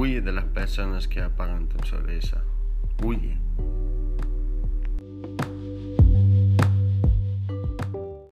Huye de las personas que apagan tu sonrisa. Huye.